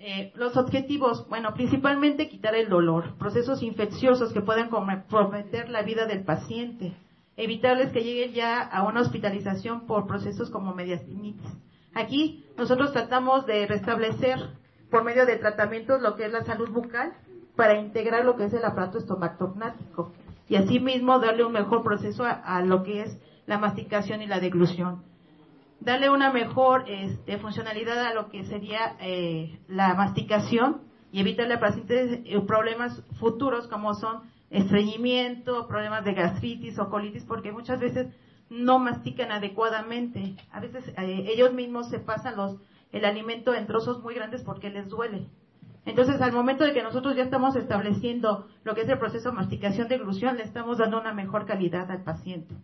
Eh, los objetivos, bueno, principalmente quitar el dolor, procesos infecciosos que puedan comprometer la vida del paciente, evitarles que lleguen ya a una hospitalización por procesos como mediastinitis. Aquí nosotros tratamos de restablecer por medio de tratamientos lo que es la salud bucal para integrar lo que es el aparato estomacognático y asimismo darle un mejor proceso a, lo que es la masticación y la deglución. Darle una mejor este, funcionalidad a lo que sería eh, la masticación y evitarle a pacientes eh, problemas futuros como son estreñimiento, problemas de gastritis o colitis, porque muchas veces no mastican adecuadamente. A veces eh, ellos mismos se pasan los, el alimento en trozos muy grandes porque les duele. Entonces, al momento de que nosotros ya estamos estableciendo lo que es el proceso de masticación de glución, le estamos dando una mejor calidad al paciente.